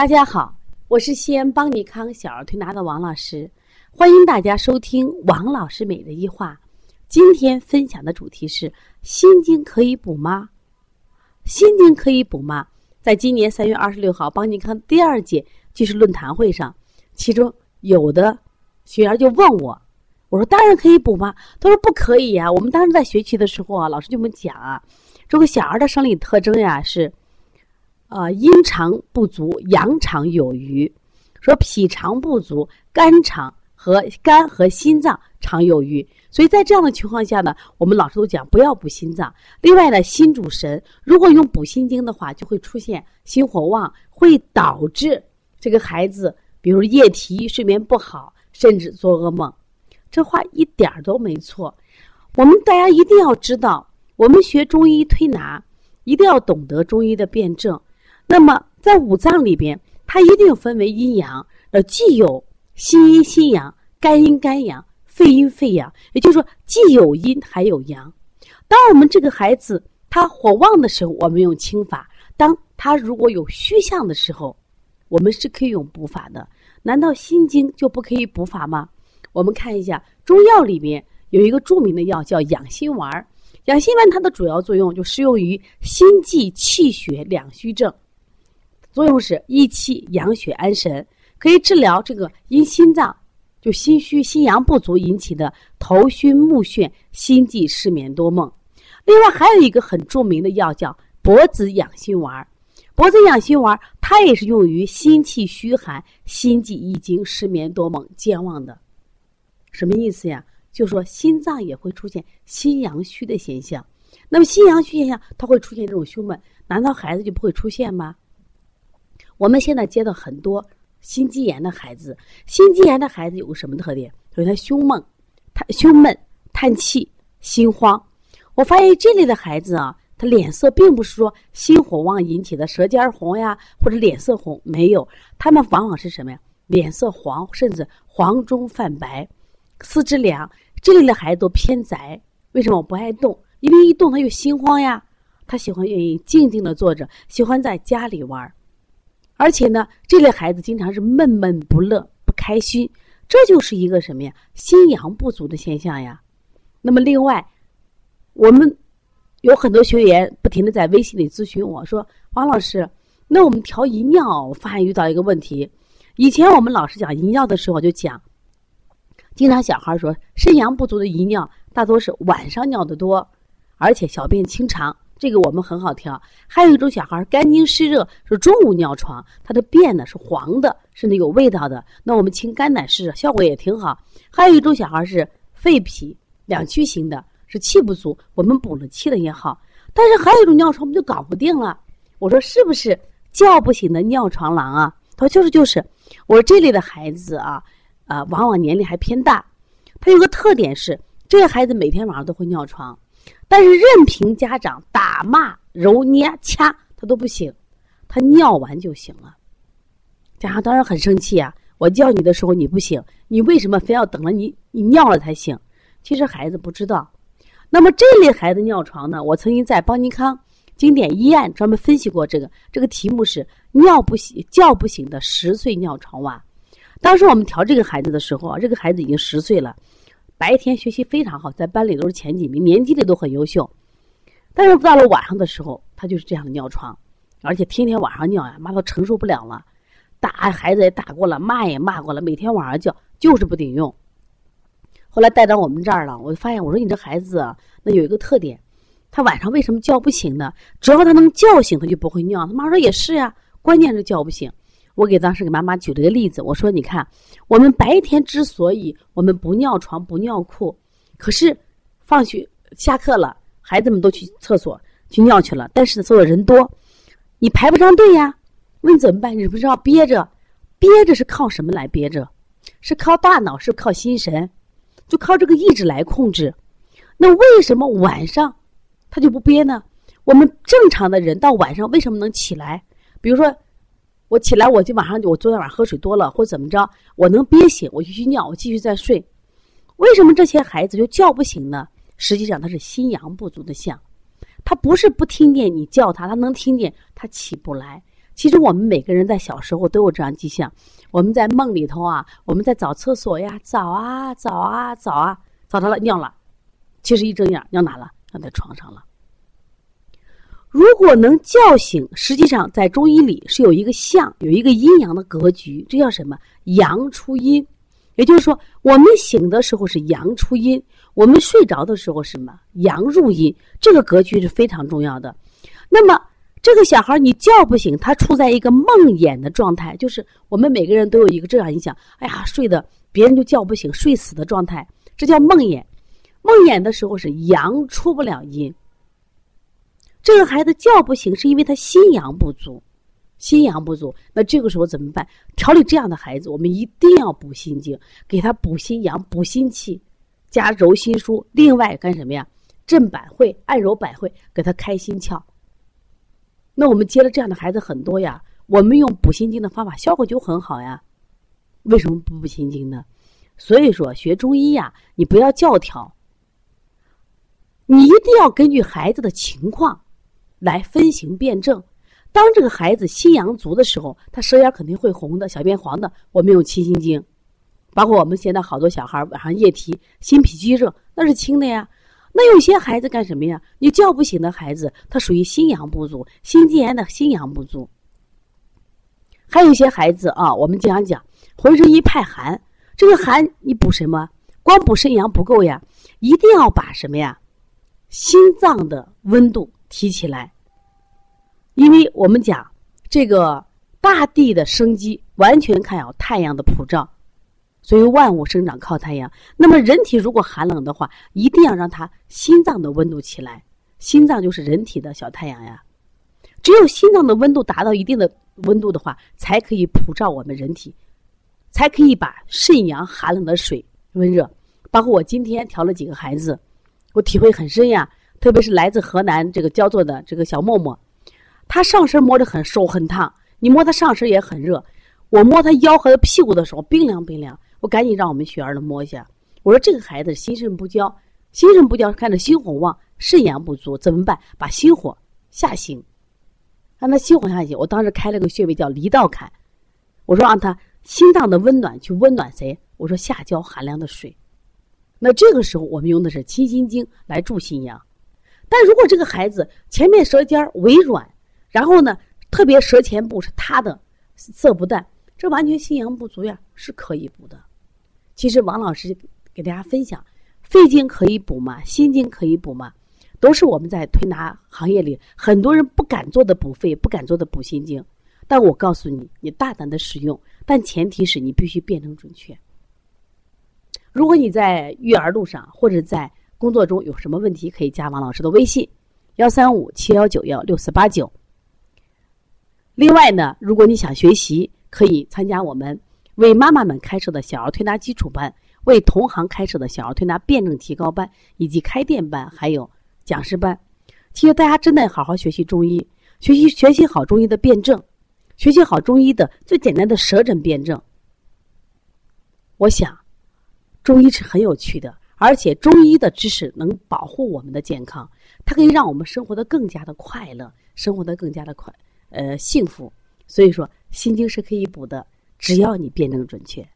大家好，我是西安邦尼康小儿推拿的王老师，欢迎大家收听王老师每日一话。今天分享的主题是心经可以补吗？心经可以补吗？在今年三月二十六号邦尼康第二届技术论坛会上，其中有的学员就问我，我说当然可以补吗？他说不可以呀。我们当时在学习的时候啊，老师就我们讲啊，这个小儿的生理特征呀是。呃，阴肠不足，阳肠有余。说脾肠不足，肝肠和肝和心脏常有余。所以在这样的情况下呢，我们老师都讲不要补心脏。另外呢，心主神，如果用补心经的话，就会出现心火旺，会导致这个孩子，比如夜啼、睡眠不好，甚至做噩梦。这话一点儿都没错。我们大家一定要知道，我们学中医推拿，一定要懂得中医的辩证。那么，在五脏里边，它一定分为阴阳，呃，既有心阴心阳、肝阴肝阳、肺阴肺阳，也就是说，既有阴还有阳。当我们这个孩子他火旺的时候，我们用清法；当他如果有虚象的时候，我们是可以用补法的。难道心经就不可以补法吗？我们看一下中药里面有一个著名的药叫养心丸儿，养心丸它的主要作用就适用于心悸气血两虚症。作用是益气养血安神，可以治疗这个因心脏就心虚心阳不足引起的头晕目眩、心悸失眠多梦。另外还有一个很著名的药叫脖子养心丸，脖子养心丸它也是用于心气虚寒、心悸易惊、失眠多梦、健忘的。什么意思呀？就说心脏也会出现心阳虚的现象。那么心阳虚现象，它会出现这种胸闷，难道孩子就不会出现吗？我们现在接到很多心肌炎的孩子，心肌炎的孩子有个什么特点？就是他胸闷，他胸闷、叹气、心慌。我发现这类的孩子啊，他脸色并不是说心火旺引起的舌尖红呀，或者脸色红，没有，他们往往是什么呀？脸色黄，甚至黄中泛白，四肢凉。这类的孩子都偏宅，为什么我不爱动？因为一动他就心慌呀。他喜欢愿意静静的坐着，喜欢在家里玩。而且呢，这类孩子经常是闷闷不乐、不开心，这就是一个什么呀？心阳不足的现象呀。那么另外，我们有很多学员不停的在微信里咨询我说：“王老师，那我们调遗尿，我发现遇到一个问题。以前我们老师讲遗尿的时候就讲，经常小孩说肾阳不足的遗尿大多是晚上尿的多，而且小便清长。”这个我们很好调，还有一种小孩肝经湿热，是中午尿床，他的便呢是黄的，甚至有味道的。那我们清肝胆湿热效果也挺好。还有一种小孩是肺脾两虚型的，是气不足，我们补了气的也好。但是还有一种尿床，我们就搞不定了。我说是不是叫不醒的尿床郎啊？他说就是就是。我说这类的孩子啊，啊，往往年龄还偏大，他有个特点是，这个孩子每天晚上都会尿床。但是任凭家长打骂、揉捏、掐，他都不行，他尿完就行了。家长当然很生气啊！我叫你的时候你不醒，你为什么非要等了你你尿了才醒？其实孩子不知道。那么这类孩子尿床呢？我曾经在邦尼康经典医案专门分析过这个，这个题目是尿不醒、叫不醒的十岁尿床娃。当时我们调这个孩子的时候啊，这个孩子已经十岁了。白天学习非常好，在班里都是前几名，年级里都很优秀。但是到了晚上的时候，他就是这样的尿床，而且天天晚上尿呀，妈都承受不了了。打孩子也打过了，骂也骂过了，每天晚上叫就是不顶用。后来带到我们这儿了，我就发现，我说你这孩子啊，那有一个特点，他晚上为什么叫不醒呢？只要他能叫醒，他就不会尿。他妈说也是呀，关键是叫不醒。我给当时给妈妈举了个例子，我说：“你看，我们白天之所以我们不尿床、不尿裤，可是放学下课了，孩子们都去厕所去尿去了，但是厕所人多，你排不上队呀。问怎么办？你不知道憋着，憋着是靠什么来憋着？是靠大脑，是靠心神，就靠这个意志来控制。那为什么晚上他就不憋呢？我们正常的人到晚上为什么能起来？比如说。”我起来，我就晚上我昨天晚上喝水多了，或怎么着，我能憋醒，我就去尿，我继续再睡。为什么这些孩子就叫不醒呢？实际上他是心阳不足的象，他不是不听见你叫他，他能听见，他起不来。其实我们每个人在小时候都有这样迹象，我们在梦里头啊，我们在找厕所呀，找啊找啊找啊，找到了尿了，其实一睁眼尿哪了？尿在床上了。如果能叫醒，实际上在中医里是有一个象，有一个阴阳的格局，这叫什么？阳出阴，也就是说，我们醒的时候是阳出阴，我们睡着的时候是什么？阳入阴，这个格局是非常重要的。那么，这个小孩你叫不醒，他处在一个梦魇的状态，就是我们每个人都有一个这样印象：哎呀，睡的别人就叫不醒，睡死的状态，这叫梦魇。梦魇的时候是阳出不了阴。这个孩子叫不醒，是因为他心阳不足，心阳不足。那这个时候怎么办？调理这样的孩子，我们一定要补心经，给他补心阳、补心气，加揉心枢。另外干什么呀？镇百会、按揉百会，给他开心窍。那我们接了这样的孩子很多呀，我们用补心经的方法，效果就很好呀。为什么不补心经呢？所以说学中医呀，你不要教条，你一定要根据孩子的情况。来分型辨证，当这个孩子心阳足的时候，他舌眼肯定会红的，小便黄的。我们用清心经，包括我们现在好多小孩晚上夜啼、心脾积热，那是轻的呀。那有些孩子干什么呀？你叫不醒的孩子，他属于心阳不足，心肌炎的心阳不足。还有一些孩子啊，我们经常讲浑身一派寒，这个寒你补什么？光补肾阳不够呀，一定要把什么呀？心脏的温度。提起来，因为我们讲这个大地的生机完全靠太阳的普照，所以万物生长靠太阳。那么人体如果寒冷的话，一定要让它心脏的温度起来。心脏就是人体的小太阳呀，只有心脏的温度达到一定的温度的话，才可以普照我们人体，才可以把肾阳寒冷的水温热。包括我今天调了几个孩子，我体会很深呀。特别是来自河南这个焦作的这个小默默，他上身摸着很手很烫，你摸他上身也很热。我摸他腰和他屁股的时候冰凉冰凉，我赶紧让我们学儿的摸一下。我说这个孩子心肾不交，心肾不交看着心火旺，肾阳不足，怎么办？把心火下行，让他心火下行。我当时开了个穴位叫离道坎，我说让他心脏的温暖去温暖谁？我说下焦寒凉的水。那这个时候我们用的是清心经来助心阳。但如果这个孩子前面舌尖微软，然后呢，特别舌前部是塌的，色不淡，这完全心阳不足呀，是可以补的。其实王老师给大家分享，肺经可以补吗？心经可以补吗？都是我们在推拿行业里很多人不敢做的补肺，不敢做的补心经。但我告诉你，你大胆的使用，但前提是你必须辩证准确。如果你在育儿路上或者在工作中有什么问题，可以加王老师的微信：幺三五七幺九幺六四八九。另外呢，如果你想学习，可以参加我们为妈妈们开设的小儿推拿基础班，为同行开设的小儿推拿辩证提高班，以及开店班，还有讲师班。其实大家真的好好学习中医，学习学习好中医的辩证，学习好中医的最简单的舌诊辩证。我想，中医是很有趣的。而且中医的知识能保护我们的健康，它可以让我们生活的更加的快乐，生活的更加的快，呃，幸福。所以说，心经是可以补的，只要你辩证准确。